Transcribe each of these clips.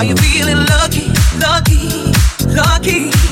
Are you feeling lucky, lucky, lucky?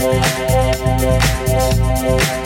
Thank you.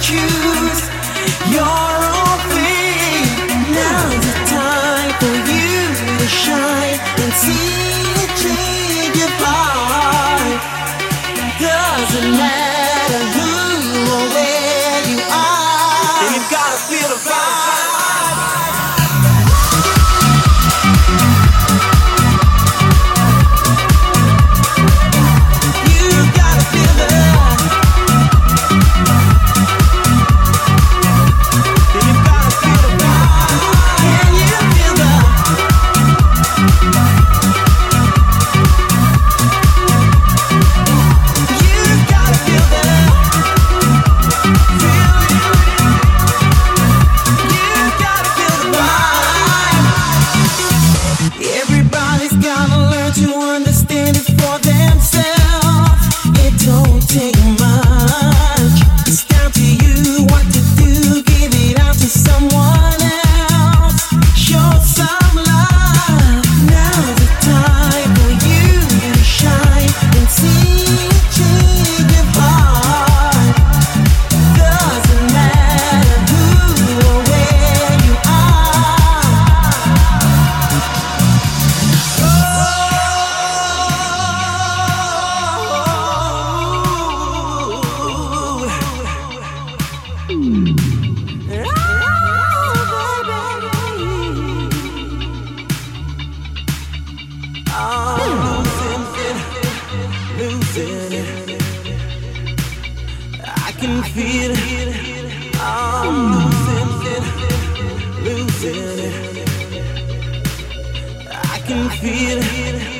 choose your own. Can feel it.